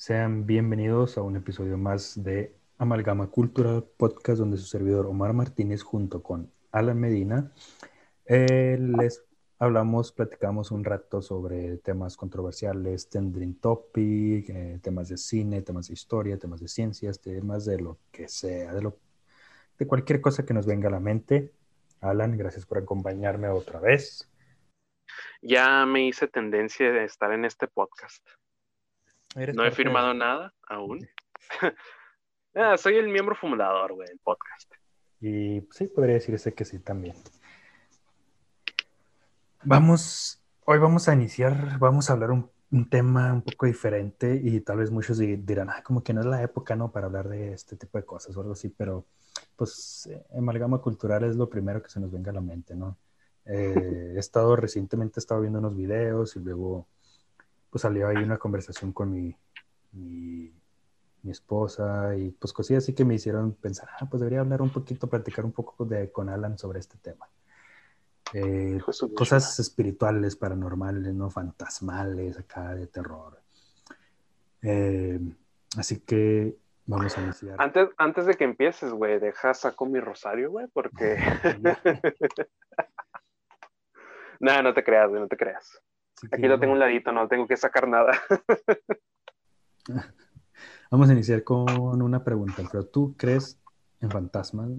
Sean bienvenidos a un episodio más de Amalgama Cultural Podcast, donde su servidor Omar Martínez junto con Alan Medina eh, les hablamos, platicamos un rato sobre temas controversiales, trending topic, eh, temas de cine, temas de historia, temas de ciencias, temas de lo que sea, de, lo, de cualquier cosa que nos venga a la mente. Alan, gracias por acompañarme otra vez. Ya me hice tendencia de estar en este podcast. No he firmado nada aún. Ah, soy el miembro fundador, güey, del podcast. Y sí, podría decirse que sí también. Vamos, hoy vamos a iniciar, vamos a hablar un, tema un poco diferente y tal vez muchos dirán, ah, como que no es la época, ¿no? Para hablar de este tipo de cosas o algo así, pero pues eh, amalgama cultural es lo primero que se nos venga a la mente, ¿no? Eh, he estado recientemente, he estado viendo unos videos y luego pues salió ahí una conversación con mi, mi, esposa y pues cosas así que me hicieron pensar, ah, pues debería hablar un poquito, platicar un poco de, con Alan sobre este tema. Eh, cosas espirituales, paranormales, ¿no? Fantasmales, acá de terror. Eh, así que vamos a iniciar. Antes, antes de que empieces, güey, deja saco mi rosario, güey, porque... no, no te creas, güey, no te creas. Aquí lo tengo un ladito, no tengo que sacar nada. Vamos a iniciar con una pregunta, pero ¿tú crees en fantasmas?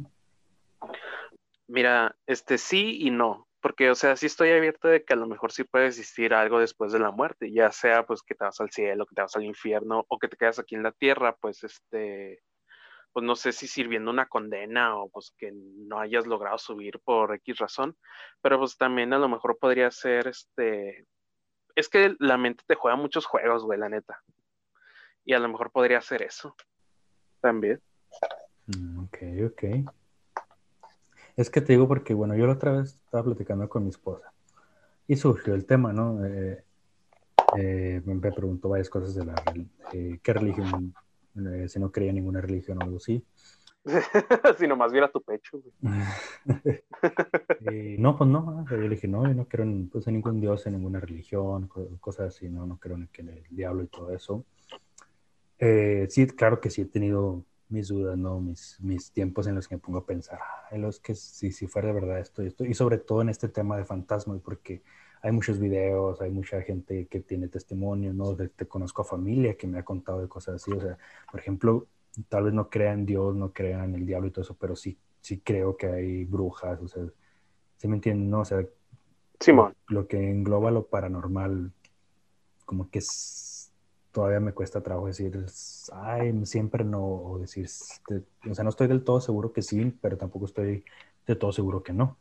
Mira, este sí y no, porque o sea, sí estoy abierto de que a lo mejor sí puede existir algo después de la muerte, ya sea pues que te vas al cielo, que te vas al infierno o que te quedas aquí en la tierra, pues este pues no sé si sirviendo una condena o pues que no hayas logrado subir por X razón, pero pues también a lo mejor podría ser este es que la mente te juega muchos juegos, güey, la neta. Y a lo mejor podría hacer eso. También. Mm, ok, ok. Es que te digo porque, bueno, yo la otra vez estaba platicando con mi esposa y surgió el tema, ¿no? Eh, eh, me preguntó varias cosas de la eh, qué religión, si no creía ninguna religión o algo así. si nomás viera tu pecho. no, pues no, yo le dije, no, yo no creo en, pues, en ningún dios, en ninguna religión, cosas así, no, no creo en, el diablo y todo eso. Eh, sí, claro que sí he tenido mis dudas, ¿no? Mis, mis tiempos en los que me pongo a pensar, en los que si, si fuera de verdad esto y esto, y sobre todo en este tema de fantasmas, porque hay muchos videos, hay mucha gente que tiene testimonio, ¿no? te conozco a familia que me ha contado de cosas así, o sea, por ejemplo, tal vez no crean en Dios, no crean en el diablo y todo eso, pero sí, sí creo que hay brujas, o sea, ¿se me entienden? No? O sea, Lo, que engloba lo paranormal, como que todavía me cuesta trabajo decir, ay, siempre no, o decir, este, o sea, no estoy del todo seguro que sí, pero tampoco estoy de todo seguro que no.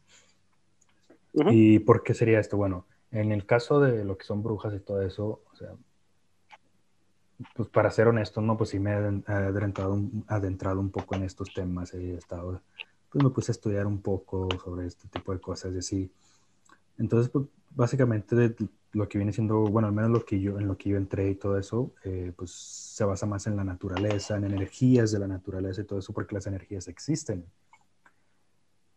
¿Y por qué sería esto? Bueno, en el caso de lo que son brujas y todo eso, o sea, pues para ser honesto, no, pues sí me he adentrado, adentrado un poco en estos temas, he estado, pues me puse a estudiar un poco sobre este tipo de cosas y así. Entonces, pues básicamente de lo que viene siendo, bueno, al menos lo que yo, en lo que yo entré y todo eso, eh, pues se basa más en la naturaleza, en energías de la naturaleza y todo eso, porque las energías existen.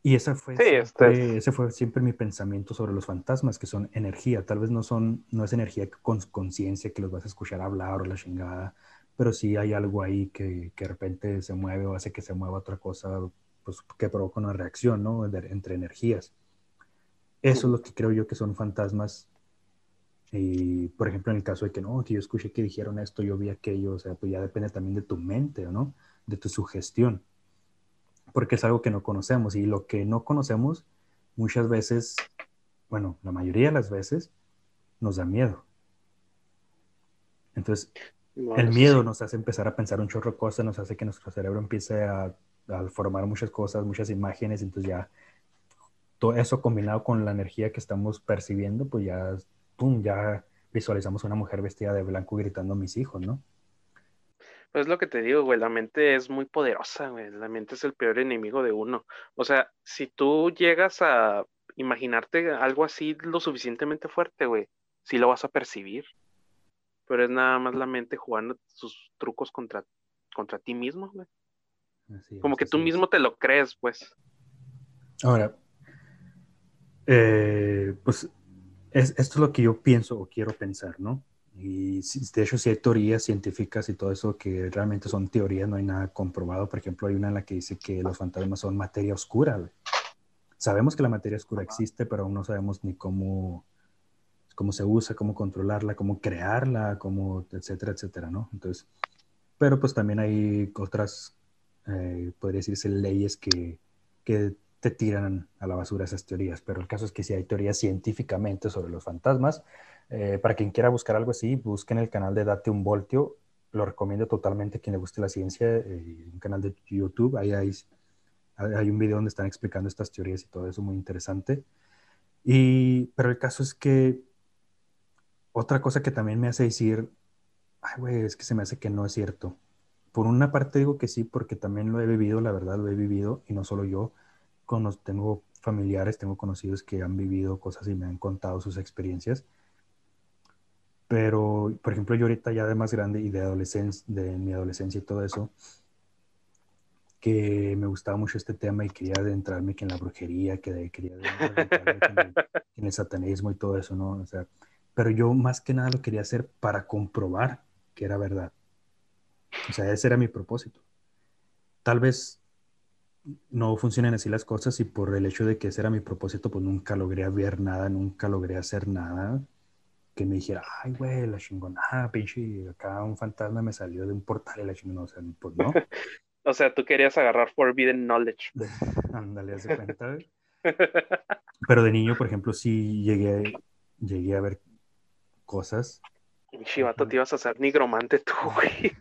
Y ese fue, siempre, ese fue siempre mi pensamiento sobre los fantasmas, que son energía. Tal vez no son, no es energía con conciencia que los vas a escuchar hablar o la chingada, pero sí hay algo ahí que, que de repente se mueve o hace que se mueva otra cosa, pues que provoca una reacción, ¿no? entre energías. Eso es lo que creo yo que son fantasmas. Y, por ejemplo, en el caso de que no, que yo escuché que dijeron esto, yo vi aquello, o sea, pues ya depende también de tu mente, ¿no? De tu sugestión porque es algo que no conocemos y lo que no conocemos muchas veces, bueno, la mayoría de las veces nos da miedo. Entonces, el miedo nos hace empezar a pensar un chorro de cosas, nos hace que nuestro cerebro empiece a, formar muchas cosas, muchas imágenes, entonces ya todo eso combinado con la energía que estamos percibiendo, pues ya, pum, ya visualizamos una mujer vestida de blanco gritando a mis hijos, ¿no? Pues lo que te digo, güey, la mente es muy poderosa, güey. La mente es el peor enemigo de uno. O sea, si tú llegas a imaginarte algo así lo suficientemente fuerte, güey, sí lo vas a percibir. Pero es nada más la mente jugando sus trucos contra, contra ti mismo, güey. Como que tú mismo te lo crees, pues. Ahora, eh, pues esto es lo que yo pienso o quiero pensar, ¿no? Y de hecho sí hay teorías científicas y todo eso que realmente son teorías, no hay nada comprobado. Por ejemplo, hay una en la que dice que los fantasmas son materia oscura. Sabemos que la materia oscura existe, pero aún no sabemos ni cómo, cómo se usa, cómo controlarla, cómo crearla, cómo, etcétera, etcétera, ¿no? Entonces, pero pues también hay otras, eh, podría decirse, leyes que, que te tiran a la basura esas teorías, pero el caso es que si hay teorías científicamente sobre los fantasmas, eh, para quien quiera buscar algo así, busquen el canal de Date un Voltio, lo recomiendo totalmente a quien le guste la ciencia, eh, un canal de YouTube, ahí hay, hay un video donde están explicando estas teorías y todo eso, muy interesante. Y, pero el caso es que otra cosa que también me hace decir, ay, güey, es que se me hace que no es cierto. Por una parte digo que sí, porque también lo he vivido, la verdad lo he vivido, y no solo yo, tengo familiares, tengo conocidos que han vivido cosas y me han contado sus experiencias. Pero, por ejemplo, yo ahorita ya de más grande y de adolescencia, de mi adolescencia y todo eso, que me gustaba mucho este tema y quería adentrarme que en la brujería, que quería adentrarme en, el, en el satanismo y todo eso, ¿no? O sea, pero yo más que nada lo quería hacer para comprobar que era verdad. O sea, ese era mi propósito. Tal vez no funcionan así las cosas y por el hecho de que ese era mi propósito, pues nunca logré ver nada, nunca logré hacer nada que me dijera, ay, güey, la chingonada, pinche, acá un fantasma me salió de un portal y la chingona, o sea, pues no. o sea, tú querías agarrar Forbidden Knowledge. Ándale, hace cuenta. Pero de niño, por ejemplo, sí llegué, llegué a ver cosas. Chivato, te ibas a hacer nigromante tú, güey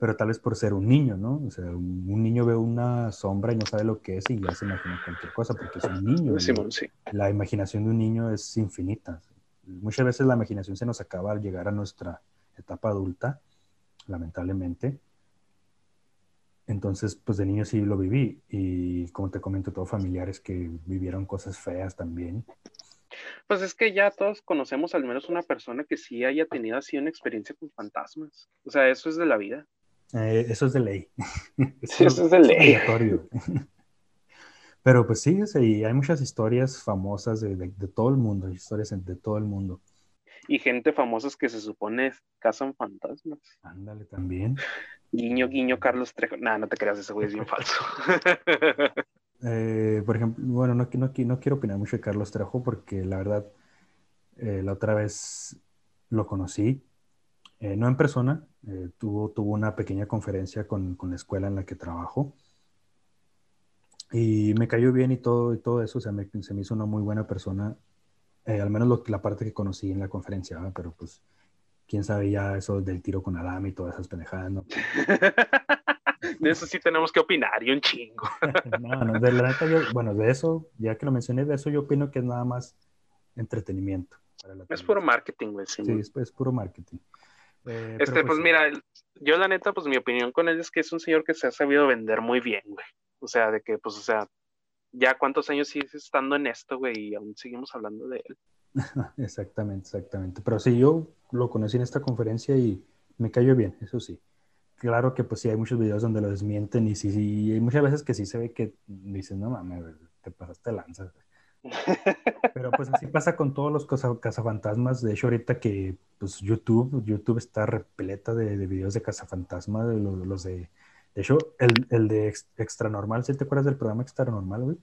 pero tal vez por ser un niño, ¿no? O sea, un, niño ve una sombra y no sabe lo que es y ya se imagina cualquier cosa porque es un niño. sí. La imaginación de un niño es infinita. Muchas veces la imaginación se nos acaba al llegar a nuestra etapa adulta, lamentablemente. Entonces, pues de niño sí lo viví y como te comento, todos familiares que vivieron cosas feas también. Pues es que ya todos conocemos al menos una persona que sí haya tenido así una experiencia con fantasmas. O sea, eso es de la vida. Eh, eso es de ley. eso, es de ley. Pero pues sí, sí, hay muchas historias famosas de, todo el mundo, historias de todo el mundo. Y gente famosa que se supone cazan fantasmas. Ándale, también. Guiño, guiño, Carlos Trejo. Nah, no te creas, ese güey es bien falso. Eh, por ejemplo, bueno, no, no, no, quiero opinar mucho de Carlos Trejo porque la verdad, eh, la otra vez lo conocí eh, no en persona, eh, tuvo, tuvo una pequeña conferencia con, con, la escuela en la que trabajo y me cayó bien y todo, y todo eso, o sea, me, se me hizo una muy buena persona, eh, al menos lo, la parte que conocí en la conferencia, pero pues quién sabe ya eso del tiro con Adam y todas esas pendejadas, ¿no? de eso sí tenemos que opinar y un chingo. no, no, de la neta yo, bueno, de eso, ya que lo mencioné, de eso yo opino que es nada más entretenimiento. es puro marketing, güey. Sí, es, es, puro marketing. Eh, este, pues, pues mira, yo la neta, pues mi opinión con él es que es un señor que se ha sabido vender muy bien, güey. O sea, de que, pues, o sea, ya cuántos años sigues estando en esto, güey, y aún seguimos hablando de él. exactamente, exactamente. Pero sí, yo lo conocí en esta conferencia y me cayó bien, eso sí. Claro que pues sí hay muchos videos donde lo desmienten y sí, sí, hay muchas veces que sí se ve que dicen, no mames, te pasaste lanza. Pero pues así pasa con todos los cazafantasmas. De hecho, ahorita que pues YouTube, YouTube está repleta de, de videos de cazafantasmas, de los, de... De hecho, el, el de Extra Normal, ¿sí te acuerdas del programa Extra Normal, güey?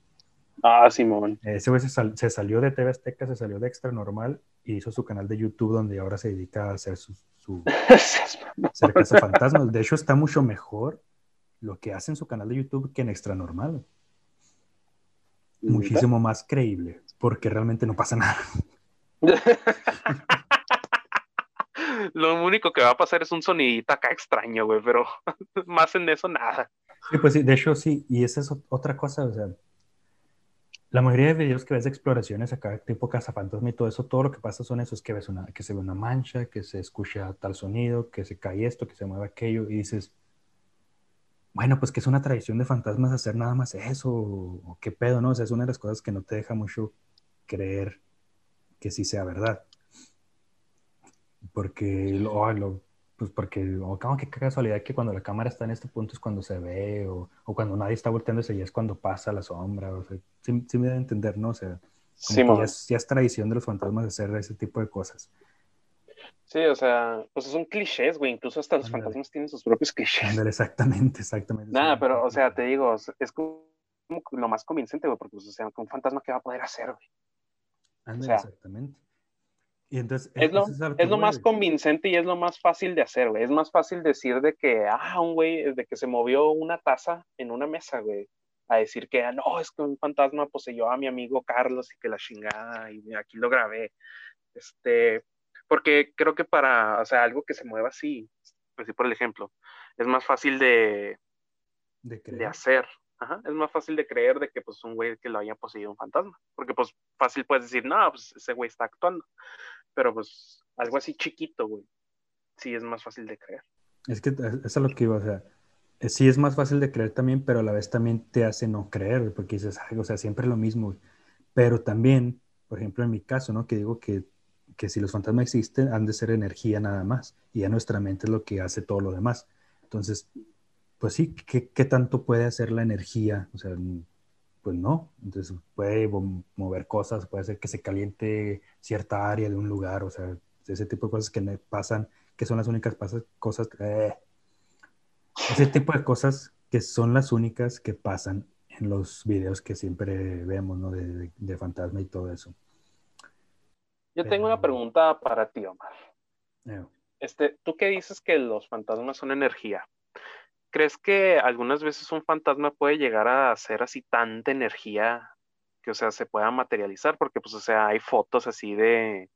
Ah, Simón. Ese güey se, salió de TV Azteca, se salió de Extra Normal y hizo su canal de YouTube donde ahora se dedica a hacer su... su ser cazafantasmas. De hecho, está mucho mejor lo que hace en su canal de YouTube que en Extra Normal muchísimo más creíble, porque realmente no pasa nada. Lo único que va a pasar es un sonidito acá extraño, güey, pero más en eso nada. Sí, pues sí, de hecho sí, y esa es otra cosa, o sea, la mayoría de videos que ves de exploraciones acá, tipo cazafantasma y todo eso, todo lo que pasa son esos que ves una, que se ve una mancha, que se escucha tal sonido, que se cae esto, que se mueve aquello, y dices, bueno, pues que es una tradición de fantasmas hacer nada más eso, o, qué pedo, ¿no? O sea, es una de las cosas que no te deja mucho creer que sí sea verdad. Porque, lo, lo pues porque, o como que qué casualidad que cuando la cámara está en este punto es cuando se ve, o, o cuando nadie está volteándose y es cuando pasa la sombra, o sea, sí, sí me da a entender, ¿no? O sea, como ya, es, ya, es, tradición de los fantasmas hacer ese tipo de cosas. Sí, o sea, pues son clichés, güey. Incluso hasta los fantasmas tienen sus propios clichés. exactamente, exactamente. Nada, pero, o sea, te digo, es como lo más convincente, güey, porque, pues, o sea, un fantasma, ¿qué va a poder hacer, güey? o sea, exactamente. Y entonces, es lo, es lo más convincente y es lo más fácil de hacer, güey. Es más fácil decir de que, ah, un güey, de que se movió una taza en una mesa, güey, a decir que, ah, no, es que un fantasma poseyó a mi amigo Carlos y que la chingada, y aquí lo grabé. Este, porque creo que para, o sea, algo que se mueva así, pues sí, por el ejemplo, es más fácil de, de, de hacer, Ajá, es más fácil de creer de que pues un güey que lo haya poseído un fantasma, porque pues fácil puedes decir, no, pues ese güey está actuando, pero pues algo así chiquito, güey, sí es más fácil de creer. Es que eso es lo que iba, o sea, eh, sí es más fácil de creer también, pero a la vez también te hace no creer, porque dices, o sea, siempre lo mismo, pero también, por ejemplo, en mi caso, ¿no? Que digo que, que si los fantasmas existen, han de ser energía nada más, y ya nuestra mente es lo que hace todo lo demás. Entonces, pues sí, ¿qué, ¿qué, tanto puede hacer la energía? O sea, pues no. Entonces puede mover cosas, puede hacer que se caliente cierta área de un lugar, o sea, ese tipo de cosas que pasan, que son las únicas cosas, eh, ese tipo de cosas que son las únicas que pasan en los videos que siempre vemos, ¿no? De, de, fantasma y todo eso. Yo tengo una pregunta para ti, Omar. Este, ¿Tú qué dices que los fantasmas son energía? ¿Crees que algunas veces un fantasma puede llegar a ser así tanta energía que, o sea, se pueda materializar? Porque, pues, o sea, hay fotos así de,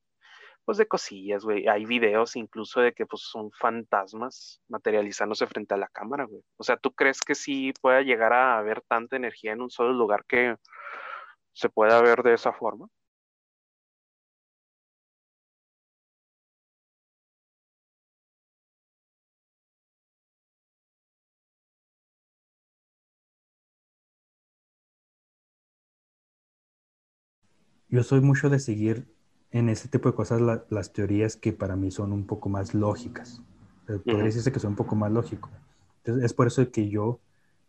pues, de cosillas, güey. Hay videos incluso de que, pues, son fantasmas materializándose frente a la cámara, güey. O sea, ¿tú crees que sí pueda llegar a haber tanta energía en un solo lugar que se pueda ver de esa forma? Yo soy mucho de seguir en ese tipo de cosas las teorías que para mí son un poco más lógicas. Podría decirse que son un poco más lógico. Entonces, es por eso que yo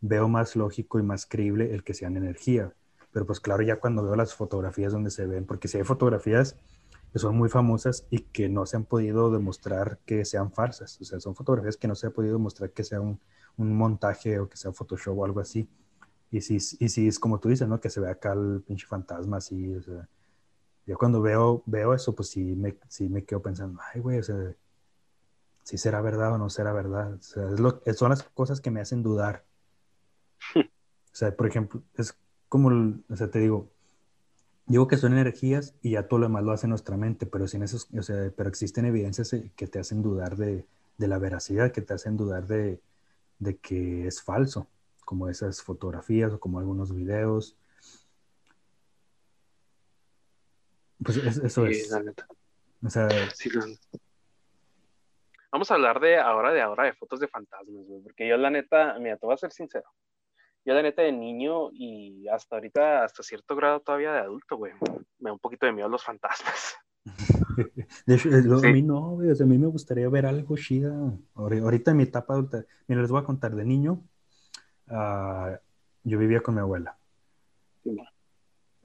veo más lógico y más creíble el que sean energía. Pero pues claro, ya cuando veo las fotografías donde se ven, porque si hay fotografías que son muy famosas y que no se han podido demostrar que sean falsas. O sea, son fotografías que no se ha podido demostrar que sea un, un montaje o que sea Photoshop o algo así. Y si, y si es como tú dices, ¿no? Que se ve acá el pinche fantasma así, o sea, yo cuando veo, veo eso, pues sí me, sí me quedo pensando, ay, güey, o sea, si será verdad o no será verdad. O sea, es lo, son las cosas que me hacen dudar. O sea, por ejemplo, es como, o sea, te digo, digo que son energías y ya todo lo demás lo hace nuestra mente, pero sin eso, o sea, pero existen evidencias eh, que te hacen dudar de, de la veracidad, que te hacen dudar de, de que es falso como esas fotografías o como algunos videos. Pues eso es. O sea, Vamos a hablar de ahora de ahora de fotos de fantasmas, porque yo la neta, mira, te voy a ser sincero. Yo la neta de niño y hasta ahorita, hasta cierto grado todavía de adulto, güey, me da un poquito de miedo los fantasmas. De hecho, a mí no, güey, a mí me gustaría ver algo chida. Ahorita en mi etapa adulta, mira, les voy a contar de niño, Ah, yo vivía con mi abuela.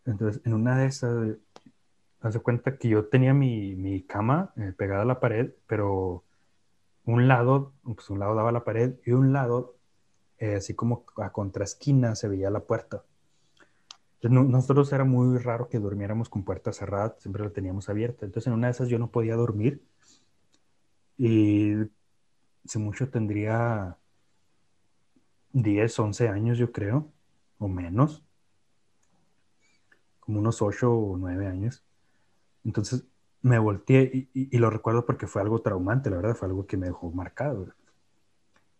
Entonces, en una de esas, hace cuenta que yo tenía mi, mi cama eh, pegada a la pared, pero un lado, pues un lado daba a la pared y un lado, eh, así como a contraesquina, se veía la puerta. Entonces, nosotros era muy raro que durmiéramos con puerta cerrada, siempre la teníamos abierta. Entonces, en una de esas yo no podía dormir y si mucho tendría 10, 11 años, yo creo, o menos, como unos 8 o 9 años. Entonces me volteé y, lo recuerdo porque fue algo traumante, la verdad, fue algo que me dejó marcado.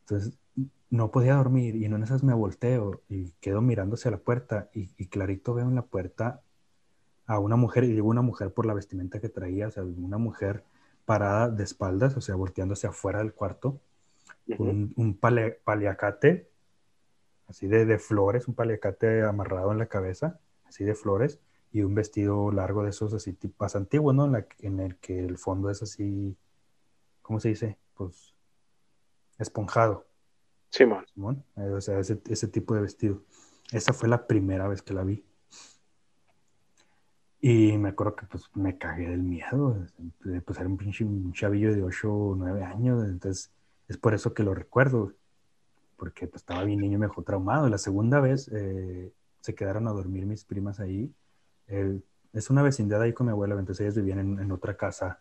Entonces no podía dormir y en una de esas me volteo y quedo mirando hacia la puerta y, clarito veo en la puerta a una mujer, y digo una mujer por la vestimenta que traía, o sea, una mujer parada de espaldas, o sea, volteando hacia afuera del cuarto, con un, paliacate así de, de, flores, un paliacate amarrado en la cabeza, así de flores, y un vestido largo de esos así tipo antiguo, ¿no? En, la, en, el que el fondo es así, ¿cómo se dice? Pues esponjado. Simón. Eh, o sea, ese, ese, tipo de vestido. Esa fue la primera vez que la vi. Y me acuerdo que pues me cagué del miedo. Pues era un pinche chavillo de 8 o 9 años. Entonces es por eso que lo recuerdo. Porque pues, estaba bien niño y me dejó traumado. La segunda vez eh, se quedaron a dormir mis primas ahí. es una vecindad ahí con mi abuela. Entonces ellas vivían en, otra casa,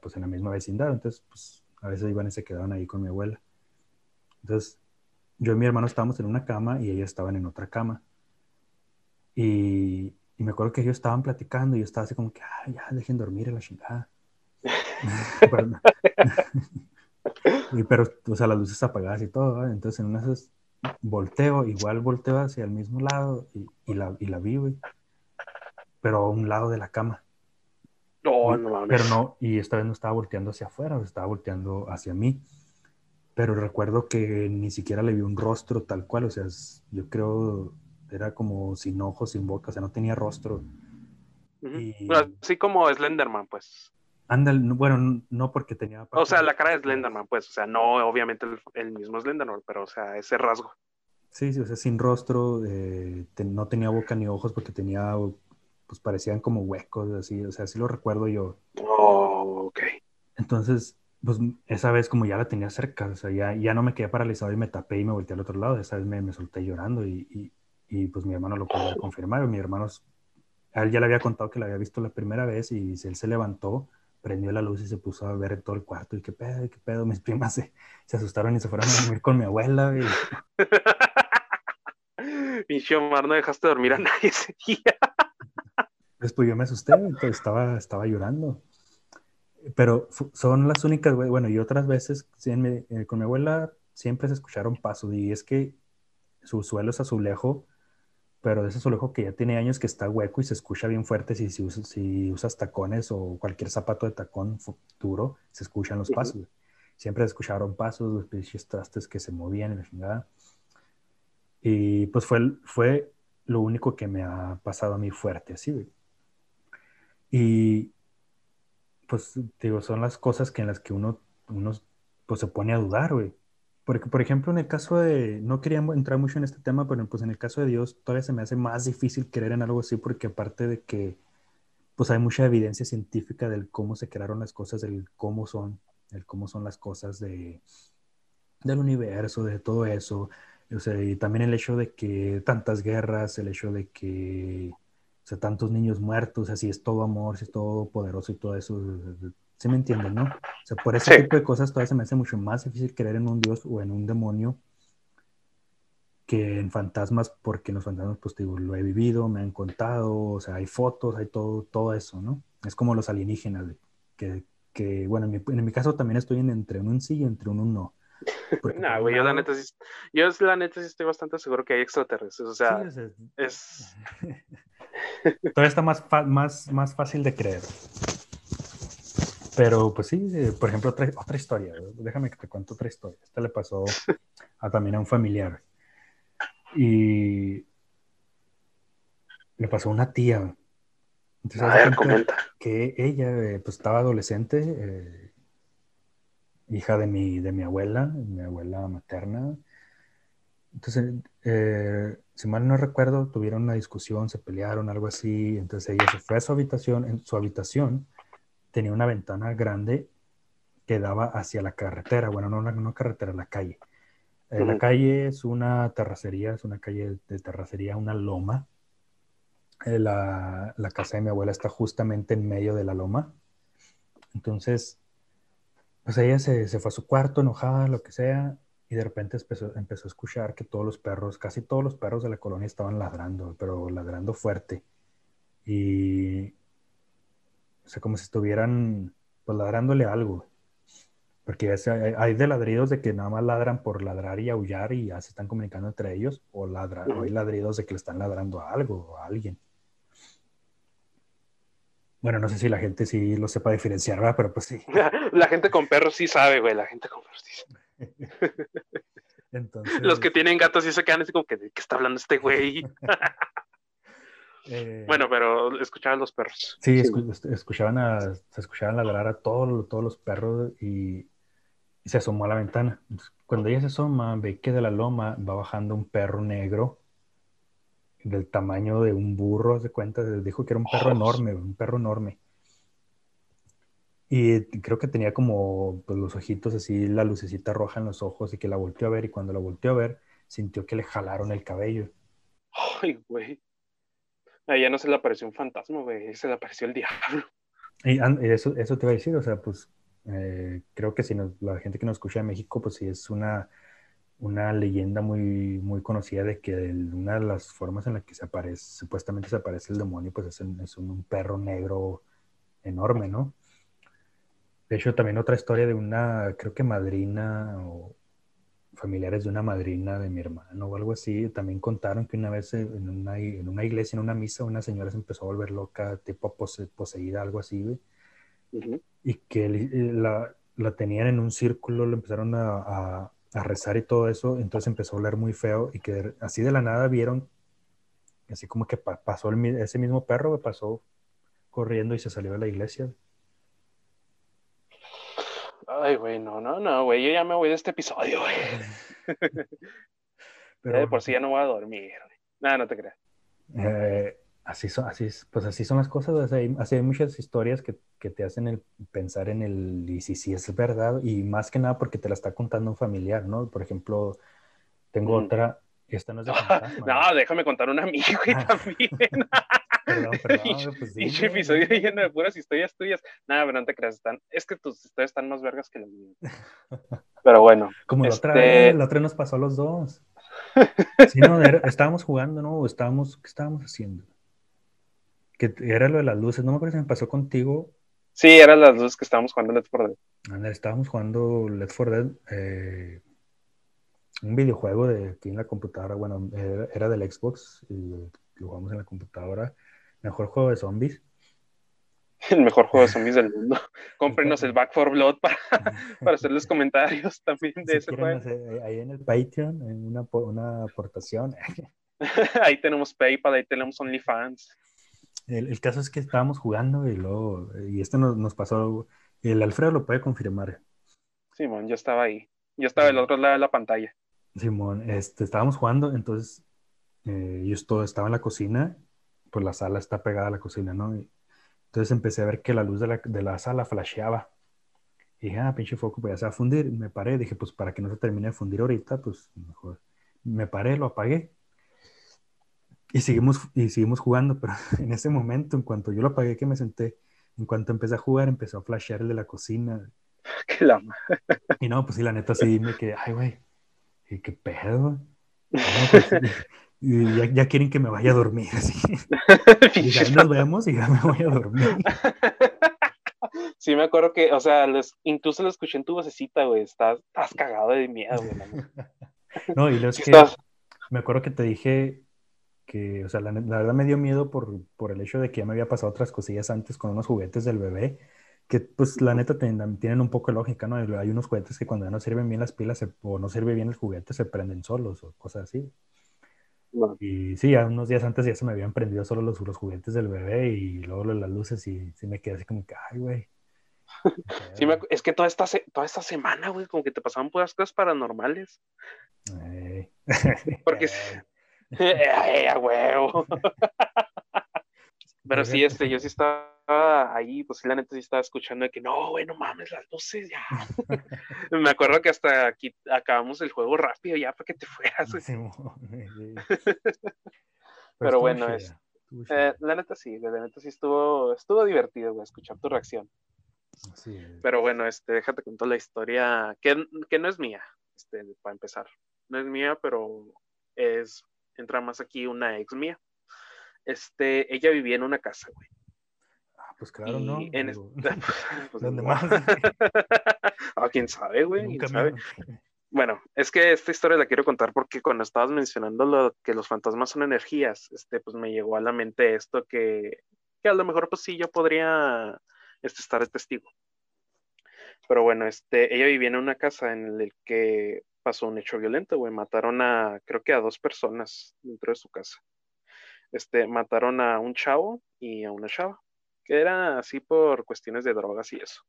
pues en la misma vecindad. Entonces pues a veces iban y se quedaban ahí con mi abuela. Entonces yo y mi hermano estábamos en una cama y ellas estaban en otra cama. Y y me acuerdo que ellos estaban platicando y yo estaba así como que, ah, ya, dejen dormir a la chingada. y pero, o sea, las luces apagadas y todo, Entonces en una de esas volteo, igual volteo hacia el mismo lado y, y la, y la vi, güey. Pero a un lado de la cama. No, no mames. Pero no, y esta vez no estaba volteando hacia afuera, estaba volteando hacia mí. Pero recuerdo que ni siquiera le vi un rostro tal cual, o sea, yo creo era como sin ojos, sin boca, o sea, no tenía rostro. así como Slenderman, pues. Anda, bueno, no porque tenía... O sea, la cara de Slenderman, pues, o sea, no obviamente el, mismo Slenderman, pero, o sea, ese rasgo. Sí, sí, o sea, sin rostro, eh, no tenía boca ni ojos porque tenía, pues parecían como huecos, así, o sea, así lo recuerdo yo. Oh, ok. Entonces, pues esa vez como ya la tenía cerca, o sea, ya, ya no me quedé paralizado y me tapé y me volteé al otro lado, esa vez me, me solté llorando y, y pues mi hermano lo pudo confirmar. Mi hermano, a él ya le había contado que la había visto la primera vez y él se levantó, prendió la luz y se puso a ver todo el cuarto. Y qué pedo, qué pedo. Mis primas se, se asustaron y se fueron a dormir con mi abuela. Y... Pinche Omar, no dejaste dormir a nadie ese día. Después yo me asusté, estaba, estaba llorando. Pero son las únicas, bueno, y otras veces eh, con mi abuela siempre se escucharon pasos y es que su suelo es azulejo pero de ese azulejo que ya tiene años que está hueco y se escucha bien fuerte si, si, usas, si usas tacones o cualquier zapato de tacón duro, se escuchan los pasos. Siempre se escucharon pasos, los pinches trastes que se movían en la chingada. Y pues fue, fue lo único que me ha pasado a mí fuerte, así, Y pues digo, son las cosas que en las que uno, uno pues se pone a dudar, güey. Porque, por ejemplo, en el caso de, no quería entrar mucho en este tema, pero pues en el caso de Dios todavía se me hace más difícil creer en algo así, porque aparte de que, pues hay mucha evidencia científica del cómo se crearon las cosas, del cómo son, el cómo son las cosas de, del universo, de todo eso. O sea, y también el hecho de que tantas guerras, el hecho de que, o sea, tantos niños muertos, así es todo amor, si es todo poderoso y todo eso, ¿Sí me entienden, no? O sea, por ese tipo de cosas todavía se me hace mucho más difícil creer en un dios o en un demonio que en fantasmas, porque en los fantasmas, pues digo, lo he vivido, me han contado, o sea, hay fotos, hay todo, todo eso, ¿no? Es como los alienígenas, que, que bueno, en mi, en mi, caso también estoy en, entre un sí y entre un no. no, güey, yo la neta sí, yo la neta sí estoy bastante seguro que hay extraterrestres, o sea, es... Todavía está más, más, más fácil de creer. Pero pues sí, eh, por ejemplo, otra, otra historia, déjame que te cuente otra historia. Esta le pasó a, también a un familiar. Y le pasó a una tía. Entonces, a ver, comenta. Que ella eh, pues estaba adolescente, eh, hija de mi, de mi abuela, mi abuela materna. Entonces, si mal no recuerdo, tuvieron una discusión, se pelearon, algo así. Entonces ella se fue a su habitación, en su habitación tenía una ventana grande que daba hacia la carretera, bueno, no una, carretera, la calle. Eh, la calle es una terracería, es una calle de terracería, una loma. Eh, la, casa de mi abuela está justamente en medio de la loma. Entonces, pues ella se, fue a su cuarto enojada, lo que sea, y de repente empezó, empezó, a escuchar que todos los perros, casi todos los perros de la colonia estaban ladrando, pero ladrando fuerte. Y o sea, como si estuvieran pues, ladrándole algo. Porque hay de ladridos de que nada más ladran por ladrar y aullar y ya se están comunicando entre ellos, o, ladran, hay ladridos de que le están ladrando a algo o a alguien. Bueno, no sé si la gente sí lo sepa diferenciar, ¿verdad? Pero pues sí. La gente con perros sí sabe, güey. La gente con perros sí sabe. Entonces... Los que tienen gatos sí se quedan así como que, ¿de qué está hablando este güey? Eh, bueno, pero escuchaban los perros. Sí, escuchaban a, se escuchaban ladrar a todos, todos los perros y, se asomó a la ventana. cuando ella se asoma, ve que de la loma va bajando un perro negro del tamaño de un burro, de cuenta, dijo que era un perro enorme, un perro enorme. Y creo que tenía como pues, los ojitos así, la lucecita roja en los ojos y que la volteó a ver y cuando la volteó a ver sintió que le jalaron el cabello. Ay, güey. A ella no se le apareció un fantasma, güey, se le apareció el diablo. Y eso, eso te iba a decir, o sea, pues eh, creo que si la gente que nos escucha de México, pues sí es una, una leyenda muy, muy conocida de que una de las formas en la que se aparece, supuestamente se aparece el demonio, pues es, es un, perro negro enorme, ¿no? De hecho, también otra historia de una, creo que madrina o familiares de una madrina de mi hermano o algo así, también contaron que una vez en una, en una iglesia, en una misa, una señora se empezó a volver loca, tipo poseída, algo así, güey. Y que la, la, tenían en un círculo, lo empezaron a, a, rezar y todo eso, entonces empezó a oler muy feo y que así de la nada vieron, así como que pasó ese mismo perro, pasó corriendo y se salió de la iglesia. Ay, güey, no, no, no, güey, yo ya me voy de este episodio, güey. Pero, por si ya no voy a dormir, güey. Nada, no te creas. Eh, así son, así, pues así son las cosas, hay, así hay muchas historias que, que, te hacen el pensar en el, y si, si es verdad, y más que nada porque te la está contando un familiar, ¿no? Por ejemplo, tengo mm. otra, esta no es de fantasma. no, déjame contar un amigo y también. Perdón, perdón, pues sí. Y episodio lleno de puras historias tuyas. Nada, pero no te creas, están, es que tus historias están más vergas que las mías. Pero bueno. Como la otra este vez, la otra nos pasó a los dos. Sí, no, estábamos jugando, ¿no? Estábamos, ¿qué estábamos haciendo? Que era lo de las luces, no me acuerdo si me pasó contigo. Sí, eran las luces que estábamos jugando Let's for Dead. estábamos jugando Let's for Dead, eh, un videojuego de aquí en la computadora, bueno, era, era del Xbox, y lo jugamos en la computadora Mejor juego de zombies. El mejor juego de zombies del mundo. Cómprenos el Back for Blood para, para hacer los comentarios también de ese juego. ahí en el Patreon, en una, una aportación. ahí tenemos PayPal, ahí tenemos OnlyFans. El, el caso es que estábamos jugando y luego, y esto nos, nos pasó, el Alfredo lo puede confirmar. Simón, yo estaba ahí. Yo estaba del otro lado de la pantalla. Simón, este, estábamos jugando, entonces eh, yo estaba en la cocina pues la sala está pegada a la cocina, ¿no? entonces empecé a ver que la luz de la, de la sala flasheaba. Y dije, ah, pinche foco, pues ya se va a fundir. Me paré, dije, pues para que no se termine de fundir ahorita, pues mejor. Me paré, lo apagué. Y seguimos, y seguimos jugando, pero en ese momento, en cuanto yo lo apagué, que me senté, en cuanto empecé a jugar, empezó a flashear el de la cocina. Qué la Y no, pues sí, la neta sí me quedé, ay, güey, ¿qué pedo? No, pues, y ya, quieren que me vaya a dormir. Así. y ya nos vemos y ya me voy a dormir. Sí, me acuerdo que, o sea, incluso lo escuché en tu vocecita, güey. Estás, estás cagado de miedo, güey. no, y lo es que me acuerdo que te dije que, o sea, la, verdad me dio miedo por, por, el hecho de que ya me había pasado otras cosillas antes con unos juguetes del bebé, que pues la neta tienen, un poco de lógica, ¿no? Hay unos juguetes que cuando ya no sirven bien las pilas o no sirve bien el juguete se prenden solos o cosas así. Y sí, ya unos días antes ya se me habían prendido solo los, los juguetes del bebé y luego las luces y sí me quedé así como que, ay, güey. Sí, es que toda esta, toda esta semana, güey, como que te pasaban puras cosas paranormales. Porque... ¡Ay, a huevo! Pero sí, este, yo sí estaba ahí, pues sí, la neta sí estaba escuchando de que no, güey, no mames, las luces ya. Me acuerdo que hasta aquí acabamos el juego rápido ya para que te fueras. Pero bueno, es, eh, la neta sí, la neta sí estuvo, estuvo divertido, güey, escuchar tu reacción. Pero bueno, este, déjate contar la historia, que, que no es mía, este, para empezar. No es mía, pero es, entra más aquí una ex mía. Este, ella vivía en una casa, güey. Ah, pues claro, ¿no? En pues, ¿Dónde más? ah, quién sabe, güey. Bueno, es que esta historia la quiero contar porque cuando estabas mencionando lo que los fantasmas son energías, este, pues me llegó a la mente esto que, que a lo mejor pues sí yo podría este, estar de testigo. Pero bueno, este, ella vivía en una casa en la que pasó un hecho violento, güey. Mataron a, creo que a dos personas dentro de su casa este, mataron a un chavo y a una chava, que era así por cuestiones de drogas y eso.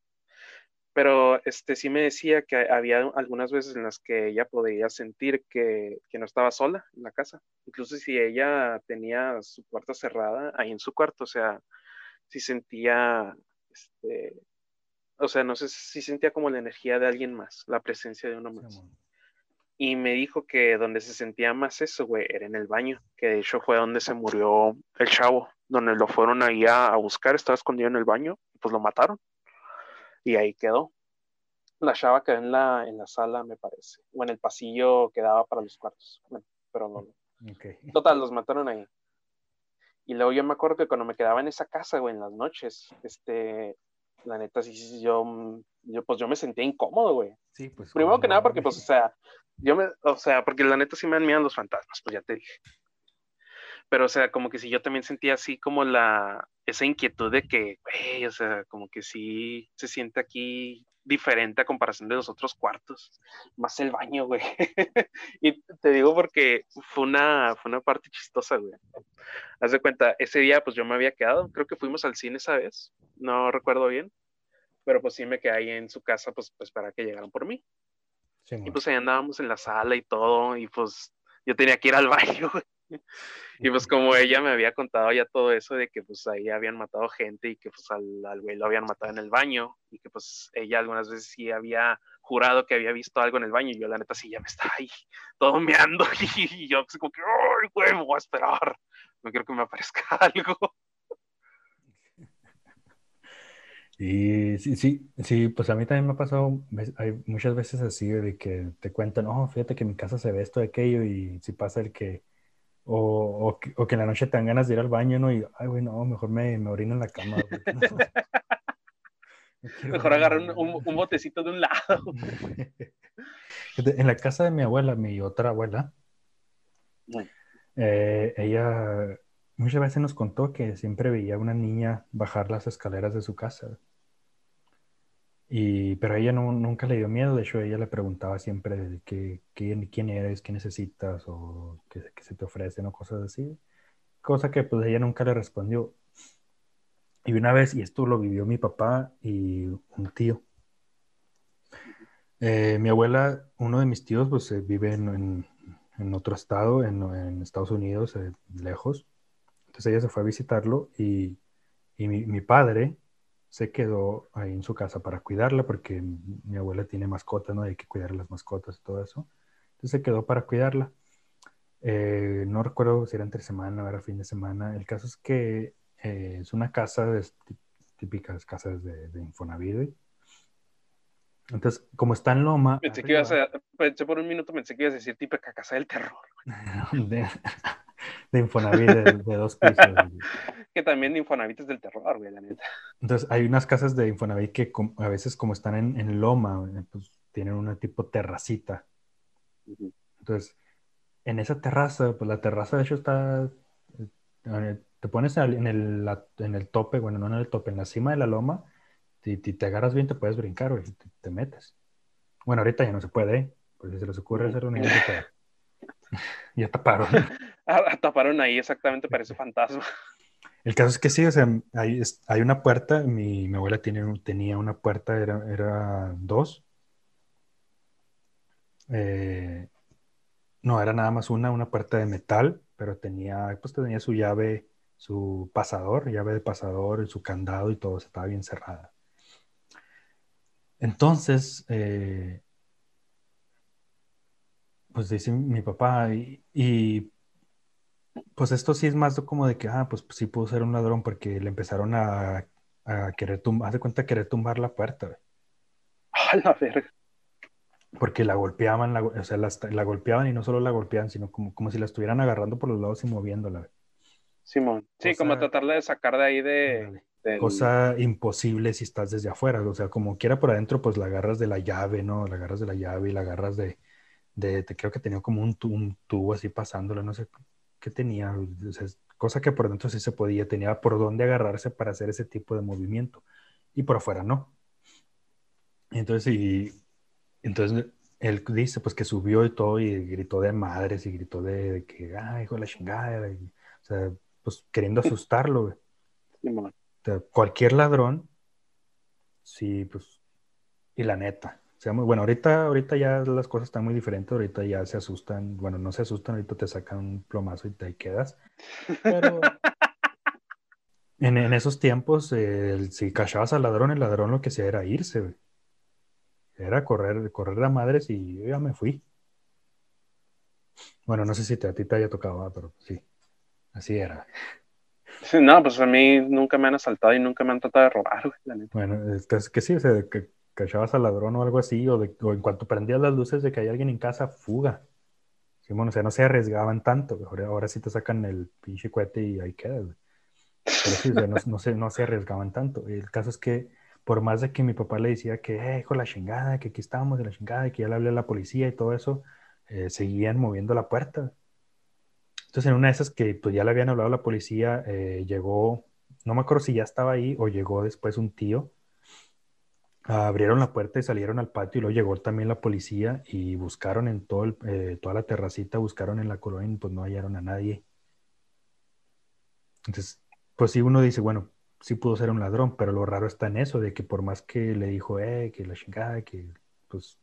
Pero este sí me decía que había algunas veces en las que ella podía sentir que, que no estaba sola en la casa. Incluso si ella tenía su puerta cerrada ahí en su cuarto, o sea, si sentía, este, o sea, no sé si sentía como la energía de alguien más, la presencia de uno más. Y me dijo que donde se sentía más eso, güey, era en el baño, que de hecho fue donde se murió el chavo, donde lo fueron ahí a, buscar, estaba escondido en el baño, pues lo mataron. Y ahí quedó. La chava quedó en la, en la sala, me parece, o en el pasillo que daba para los cuartos. Bueno, pero no. Total, los mataron ahí. Y luego yo me acuerdo que cuando me quedaba en esa casa, güey, en las noches, este, la neta, sí, yo, yo, pues yo me sentía incómodo, güey. Sí, pues. Primero que nada, porque, pues, o sea, yo me, o sea, porque la neta sí me dan miedo los fantasmas, pues ya te dije. Pero, o sea, como que si yo también sentía así como la, esa inquietud de que, güey, o sea, como que sí se siente aquí diferente a comparación de los otros cuartos, más el baño, güey. y te digo porque fue una, fue una parte chistosa, güey. Haz de cuenta, ese día pues yo me había quedado, creo que fuimos al cine esa vez, no recuerdo bien, pero pues sí me quedé ahí en su casa pues, pues para que llegaran por mí. y pues ahí andábamos en la sala y todo, y pues yo tenía que ir al baño, güey. Y pues como ella me había contado ya todo eso de que pues ahí habían matado gente y que pues al, al güey lo habían matado en el baño y que pues ella algunas veces sí había jurado que había visto algo en el baño y yo la neta sí ya me estaba ahí todo meando y, yo pues como que, ¡ay, güey, me voy a esperar! No quiero que me aparezca algo. Y sí, sí, sí, pues a mí también me ha pasado, hay muchas veces así de que te cuentan, oh, fíjate que en mi casa se ve esto, aquello, y si pasa el que o, o, que, o, que, en la noche te dan ganas de ir al baño, ¿no? Y, ay, güey, no, mejor me, me orino en la cama. mejor agarrar un, un, botecito de un lado. en la casa de mi abuela, mi otra abuela, eh, ella muchas veces nos contó que siempre veía a una niña bajar las escaleras de su casa. Y, pero ella no, nunca le dio miedo, de hecho ella le preguntaba siempre qué, quién eres, qué necesitas o qué, se te ofrecen o cosas así. Cosa que pues ella nunca le respondió. Y una vez, y esto lo vivió mi papá y un tío. Eh, mi abuela, uno de mis tíos, pues eh, vive en, en, otro estado, en, en Estados Unidos, eh, lejos. Entonces ella se fue a visitarlo y, y mi, mi padre, se quedó ahí en su casa para cuidarla porque mi abuela tiene mascotas, ¿no? Hay que cuidar las mascotas y todo eso. Entonces se quedó para cuidarla. Eh, no recuerdo si era entre semana o era fin de semana. El caso es que eh, es una casa, de, típicas casas de, de Infonavit. Entonces, como está en Loma. Pensé que ibas a, pensé por un minuto, pensé que ibas a decir típica casa del terror. de Infonavit de, dos pisos. que también Infonavit es del terror, güey, la neta. Entonces, hay unas casas de Infonavit que a veces como están en, loma, eh, pues tienen una tipo terracita. Entonces, en esa terraza, pues la terraza de hecho está, eh, te pones en el, en el tope, bueno, no en el tope, en la cima de la loma, y, te agarras bien, te puedes brincar, güey, te, te, metes. Bueno, ahorita ya no se puede, ¿eh? pues si se les ocurre hacer un ya taparon. taparon ahí exactamente, parece fantasma. El caso es que sí, o sea, hay, hay una puerta, mi, mi, abuela tiene, tenía una puerta, era, era dos. Eh, no, era nada más una, una puerta de metal, pero tenía, pues tenía su llave, su pasador, llave de pasador, su candado y todo, estaba bien cerrada. Entonces, eh, pues dice mi papá, y, pues esto sí es más como de que, ah, pues, sí pudo ser un ladrón porque le empezaron a, querer tumbar, de cuenta querer tumbar la puerta. A la verga. Porque la golpeaban, la, o sea, la, golpeaban y no solo la golpeaban, sino como, como si la estuvieran agarrando por los lados y moviéndola. Simón, sí, como tratarla de sacar de ahí de, Cosa imposible si estás desde afuera, o sea, como quiera por adentro, pues la agarras de la llave, ¿no? La agarras de la llave y la agarras de, de, creo que tenía como un, un, tubo así pasándolo, no sé qué tenía, cosa que por dentro sí se podía, tenía por dónde agarrarse para hacer ese tipo de movimiento y por afuera no. Entonces, y, entonces él dice pues que subió y todo y gritó de madres y gritó de, que, ah, hijo de la chingada, o sea, pues queriendo asustarlo. cualquier ladrón, sí, pues Y la neta, bueno, ahorita, ahorita ya las cosas están muy diferentes, ahorita ya se asustan, bueno, no se asustan, ahorita te sacan un plomazo y te quedas. Pero en, en esos tiempos, eh, si cachabas al ladrón, el ladrón lo que hacía era irse, güey. Era correr, correr a madres y yo ya me fui. Bueno, no sé si te, a ti te haya tocado, pero sí, así era. No, pues a mí nunca me han asaltado y nunca me han tratado de robar, güey, la neta. Bueno, es que, es que sí, o sea, que cachabas al ladrón o algo así, o, en cuanto prendías las luces de que hay alguien en casa, fuga. Bueno, o sea, no se arriesgaban tanto. Ahora, ahora sí te sacan el pinche cohete y ahí quedas. Pero no, se, no se arriesgaban tanto. El caso es que, por más de que mi papá le decía que, eh, hijo, la chingada, que aquí estamos, de la chingada, que ya le hablé a la policía y todo eso, eh, seguían moviendo la puerta. Entonces, en una de esas que pues, ya le habían hablado a la policía, eh, llegó, no me acuerdo si ya estaba ahí o llegó después un tío. Abrieron la puerta y salieron al patio y luego llegó también la policía y buscaron en todo el- eh, toda la terracita, buscaron en la colonia y pues no hallaron a nadie. Entonces, pues sí, uno dice, bueno, sí pudo ser un ladrón, pero lo raro está en eso, de que por más que le dijo, eh, que la chingada, que pues,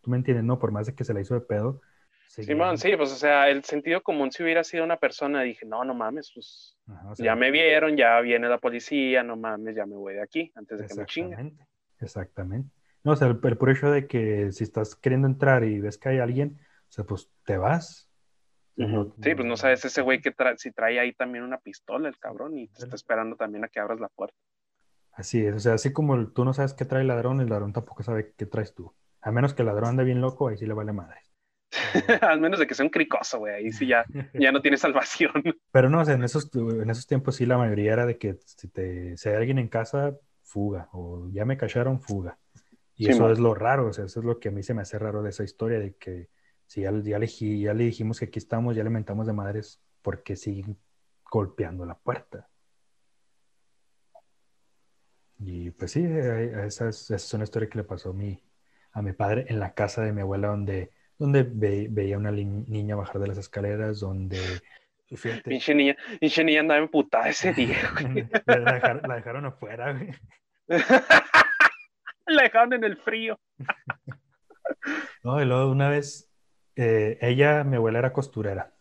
tú me entiendes, ¿no? Por más de que se la hizo de pedo, Simón, seguían- sí, pues o sea, el sentido común si hubiera sido una persona, dije, no, no mames, pues Ajá, o sea, ya me vieron, ya viene la policía, no mames, ya me voy de aquí antes de que me chinguen. Exactamente. No, o sea, el, el puro hecho de que si estás queriendo entrar y ves que hay alguien, o sea, pues te vas. Sí, pues no sabes ese güey que trae, si trae ahí también una pistola, el cabrón, y te está esperando también a que abras la puerta. Así es, o sea, así como tú no sabes qué trae el ladrón, el ladrón tampoco sabe qué traes tú. A menos que el ladrón ande bien loco, ahí sí le vale madre. Al menos de que sea un cricoso, güey, ahí sí ya, ya no tiene salvación. Pero no, o sea, en esos, en esos tiempos sí la mayoría era de que si, te, si hay alguien en casa, fuga, o ya me cacharon, fuga. Y Sí, eso man. es lo raro, o sea, eso es lo que a mí se me hace raro de esa historia, de que si ya, ya, le, ya le dijimos que aquí estamos, ya le mentamos de madres, porque siguen golpeando la puerta? Y pues sí, eh, esa es, esa es una historia que le pasó a mi, a mi padre en la casa de mi abuela, donde, donde ve- veía una li- niña bajar de las escaleras, donde... Pinche niña, pinche niña andaba emputada ese día, güey. la, dejaron, la dejaron afuera, güey. La dejaron en el frío. No, y luego una vez, eh, ella, mi abuela era costurera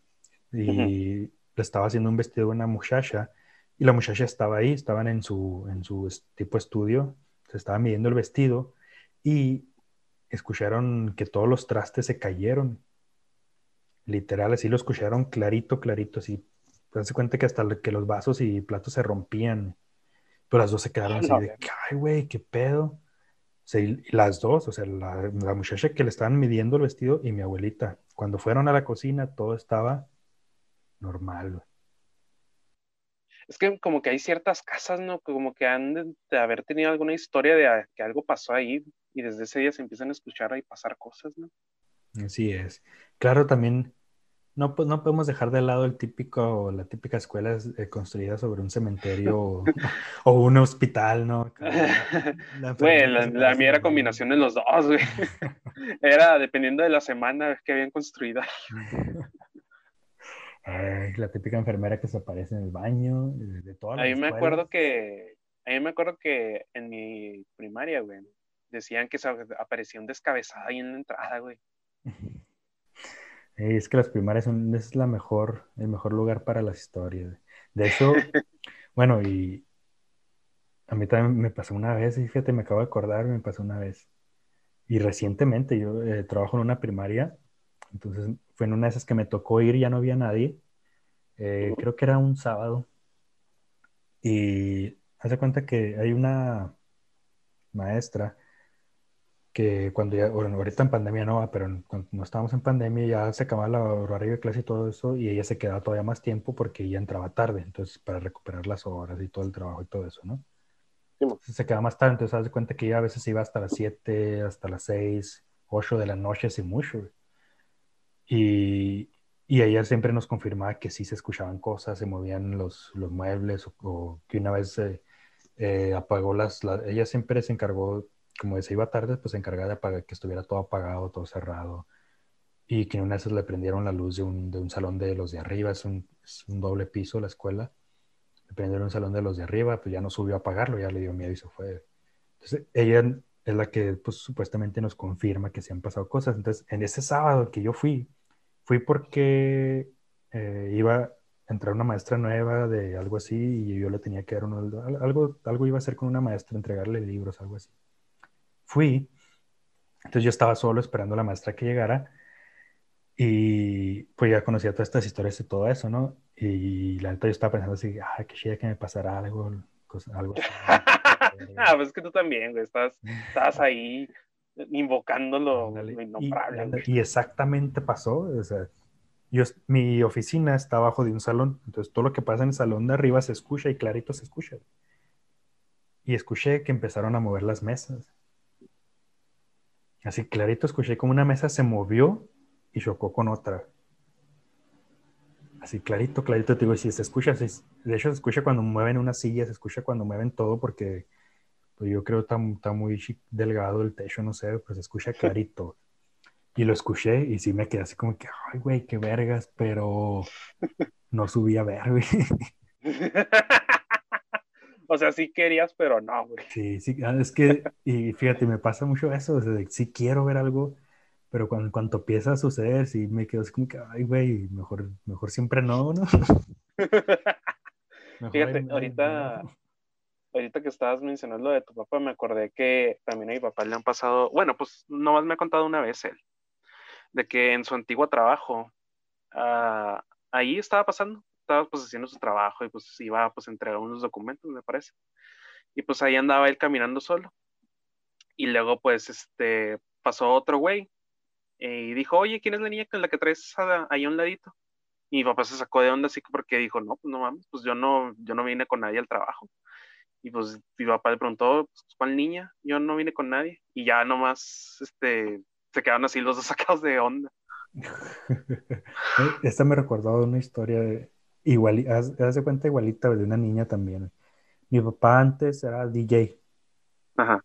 y le estaba haciendo un vestido a una muchacha y la muchacha estaba ahí, estaban en su, en su tipo estudio, se estaba midiendo el vestido y escucharon que todos los trastes se cayeron. Literal, así lo escucharon clarito, clarito, así. Das cuenta que hasta que los vasos y platos se rompían. Pero las dos se quedaron así No, de, ay, güey, qué pedo. O sea, y las dos, o sea, la, la muchacha que le estaban midiendo el vestido y mi abuelita. Cuando fueron a la cocina, todo estaba normal. Es que como que hay ciertas casas, ¿no? Como que han de, de haber tenido alguna historia de a- que algo pasó ahí y desde ese día se empiezan a escuchar ahí pasar cosas, ¿no? Así es. Claro, también no, pues, no podemos dejar de lado el típico, la típica escuela eh, construida sobre un cementerio o, o un hospital, ¿no? La Güey, la, la mía era combinación de los dos, güey. Era dependiendo de la semana que habían construido. Ay, la típica enfermera que se aparece en el baño, de, todas las A mí me escuelas. acuerdo que, a mí me acuerdo que en mi primaria, güey, decían que se apareció un descabezado ahí en la entrada, güey. Es que las primarias son, es la mejor, el mejor lugar para las historias. De hecho, bueno, y a mí también me pasó una vez, y fíjate, me acabo de acordar, me pasó una vez. Y recientemente yo eh, trabajo en una primaria, entonces fue en una de esas que me tocó ir, ya no había nadie. Eh, creo que era un sábado. Y hace cuenta que hay una maestra que cuando ya, bueno, ahorita en pandemia no, pero cuando no estábamos en pandemia ya se acababa el horario de clase y todo eso, y ella se quedaba todavía más tiempo porque ella entraba tarde, entonces para recuperar las horas y todo el trabajo y todo eso, ¿no? Sí, se quedaba más tarde, entonces haz de cuenta que ella a veces iba hasta las 7, hasta las 6, 8 de la noche, así mucho. Y, y ella siempre nos confirmaba que sí se escuchaban cosas, se movían los, los muebles, o, o que una vez eh, eh, apagó las, la- ella siempre se encargó, como se iba tarde, pues se encargaba de apagar, que estuviera todo apagado, todo cerrado. Y que una vez le prendieron la luz de un, de un salón de los de arriba, es un, es un doble piso la escuela. Le prendieron un salón de los de arriba, pues ya no subió a apagarlo, ya le dio miedo y se fue. Entonces ella es la que pues supuestamente nos confirma que se han pasado cosas. Entonces, en ese sábado que yo fui, fui porque eh, iba a entrar una maestra nueva de algo así y yo le tenía que dar uno, algo, algo iba a hacer con una maestra, entregarle libros, algo así. Fui, entonces yo estaba solo esperando a la maestra que llegara y pues ya conocía todas estas historias y todo eso, ¿no? Y la neta yo estaba pensando así, ah, qué chida que me pasara algo, algo así. ah, pues es que tú también, güey, estás, estás ahí invocándolo y, y, exactamente pasó, o sea, yo, mi oficina está abajo de un salón, entonces todo lo que pasa en el salón de arriba se escucha y clarito se escucha. Y escuché que empezaron a mover las mesas. Así clarito escuché como una mesa se movió y chocó con otra. Así clarito, clarito, te digo, si se escucha, de hecho se escucha cuando mueven una silla, se escucha cuando mueven todo porque pues yo creo que está, muy delgado el techo, no sé, pues se escucha clarito. Y lo escuché y sí me quedé así como que, ay, güey, qué vergas, pero no subí a ver, güey. o sea, sí querías, pero no, güey. Sí, sí, ah, es que, y fíjate, me pasa mucho eso, o sea, sí quiero ver algo, pero cuando, empieza a suceder, sí me quedo así como que, ay, güey, mejor, mejor siempre no, ¿no? fíjate, ahorita ahorita que estabas mencionando lo de tu papá, me acordé que también a mi papá le han pasado, bueno, pues nomás me ha contado una vez él, de que en su antiguo trabajo, ah, ahí estaba pasando, estaba pues haciendo su trabajo y pues iba pues a entregar unos documentos, me parece. Y pues ahí andaba él caminando solo. Y luego pues este pasó otro güey y dijo, oye, ¿quién es la niña con la que traes ahí a un ladito? Y mi papá se sacó de onda así porque dijo, no, pues no mames, pues yo no, yo no vine con nadie al trabajo. Y pues mi papá le preguntó, pues, ¿cuál niña? Yo no vine con nadie. Y ya nomás este, se quedaron así los dos sacados de onda. Esta me recordó una historia de igual, haz, de cuenta igualita de una niña también. Mi papá antes era DJ. Ajá.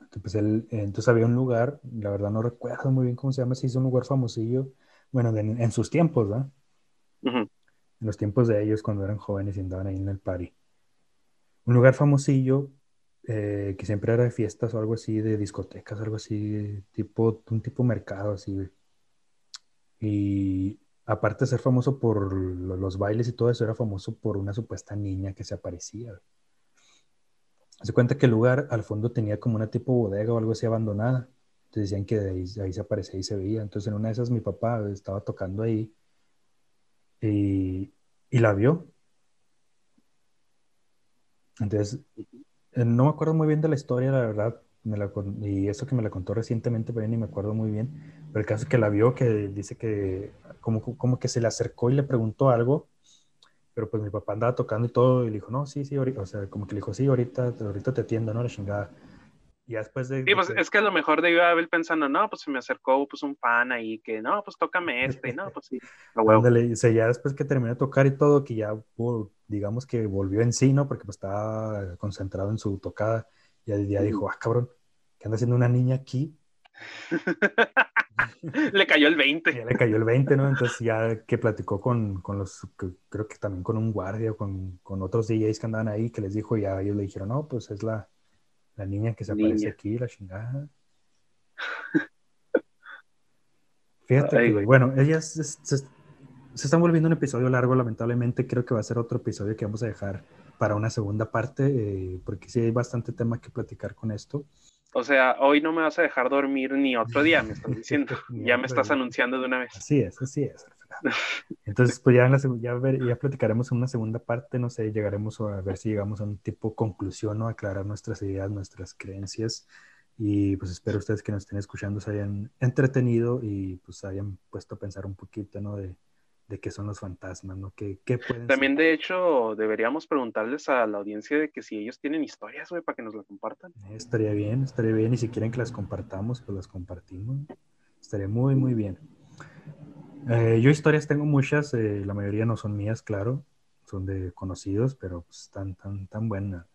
Entonces, él, entonces había un lugar, la verdad no recuerdo muy bien cómo se llama, se hizo un lugar famosillo, bueno, en sus tiempos, ¿verdad? En los tiempos de ellos cuando eran jóvenes y andaban ahí en el party un lugar famosillo eh, que siempre era de fiestas o algo así, de discotecas, algo así, tipo, un tipo mercado así. Y aparte de ser famoso por los bailes y todo eso, era famoso por una supuesta niña que se aparecía. Se cuenta que el lugar al fondo tenía como una tipo bodega o algo así abandonada. Entonces decían que ahí, ahí se aparecía y se veía. Entonces en una de esas mi papá estaba tocando ahí y, la vio entonces, eh, no me acuerdo muy bien de la historia, la verdad, y eso que me la contó recientemente, pero ni me acuerdo muy bien. Pero el caso es que la vio, que dice que como, como que se le acercó y le preguntó algo, pero pues mi papá andaba tocando y todo, y le dijo, no, sí, sí, ahorita, o sea, como que le dijo, sí, ahorita, ahorita te atiendo, ¿no? La chingada. Y después de... Sí, pues es que a lo mejor debió haber pensando, no, pues se me acercó pues un fan ahí que, no, pues tócame este, y no, pues sí. Ándale, o sea, ya después que terminó de tocar y todo, que ya, digamos que volvió en sí, ¿no? Porque pues estaba concentrado en su tocada, y ya dijo, ah, cabrón, ¿qué anda haciendo una niña aquí? le cayó el 20. Ya le cayó el 20, ¿no? Entonces ya que platicó con, con los, creo que también con un guardia, con, con otros DJs que andaban ahí, que les dijo, ya ellos le dijeron, no, pues es la la niña que se aparece aquí, la chingada. Fíjate, bueno, ellas se, están volviendo un episodio largo, lamentablemente. Creo que va a ser otro episodio que vamos a dejar para una segunda parte, eh, porque sí hay bastante tema que platicar con esto. O sea, hoy no me vas a dejar dormir ni otro día, me estás diciendo. ya me estás anunciando de una vez. Así es, así es. Entonces, pues ya, ya, ya platicaremos en una segunda parte, no sé, llegaremos a ver si llegamos a un tipo conclusión o aclarar nuestras ideas, nuestras creencias. Y pues espero ustedes que nos estén escuchando se hayan entretenido y pues hayan puesto a pensar un poquito, ¿no? De, de qué son los fantasmas, ¿no? ¿Qué, qué pueden También, de hecho, deberíamos preguntarles a la audiencia de que si ellos tienen historias, güey, para que nos las compartan. Eh, estaría bien, estaría bien. Y si quieren que las compartamos, pues las compartimos. Estaría muy, muy bien. Eh, yo historias tengo muchas, eh, la mayoría no son mías, claro, son de conocidos, pero pues tan, tan, tan buenas.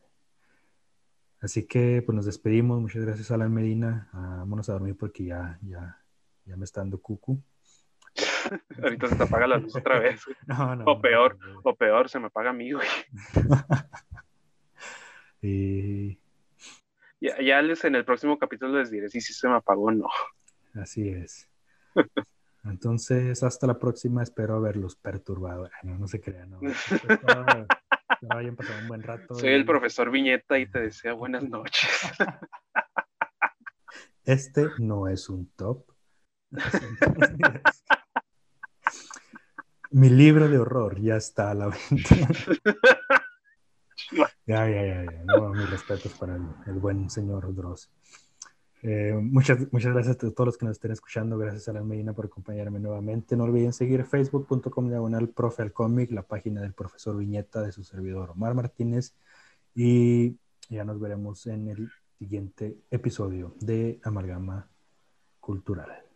Así que pues nos despedimos, muchas gracias Alan Medina, ah, vámonos a dormir porque ya, ya, ya me está dando cucu. Ahorita se te apaga la luz otra vez. o peor, o peor, se me apaga a mí, güey. Ya, ya les en el próximo capítulo les diré si sí se me apagó o no. Así es. Entonces, hasta la próxima. Espero haberlos perturbado. No, no se crean. No. hayan pasado un buen rato. Soy el profesor Viñeta y te deseo buenas noches. Este no es un top. Mi libro de horror ya está a la venta. ya, ya, ya, ya. No, mis respetos para el, buen señor Dross. Eh, muchas, muchas gracias a todos los que nos estén escuchando. Gracias a la Medina por acompañarme nuevamente. No olviden seguir facebook.com diagonal profe al cómic, la página del profesor Viñeta de su servidor Omar Martínez. Y ya nos veremos en el siguiente episodio de Amalgama Cultural.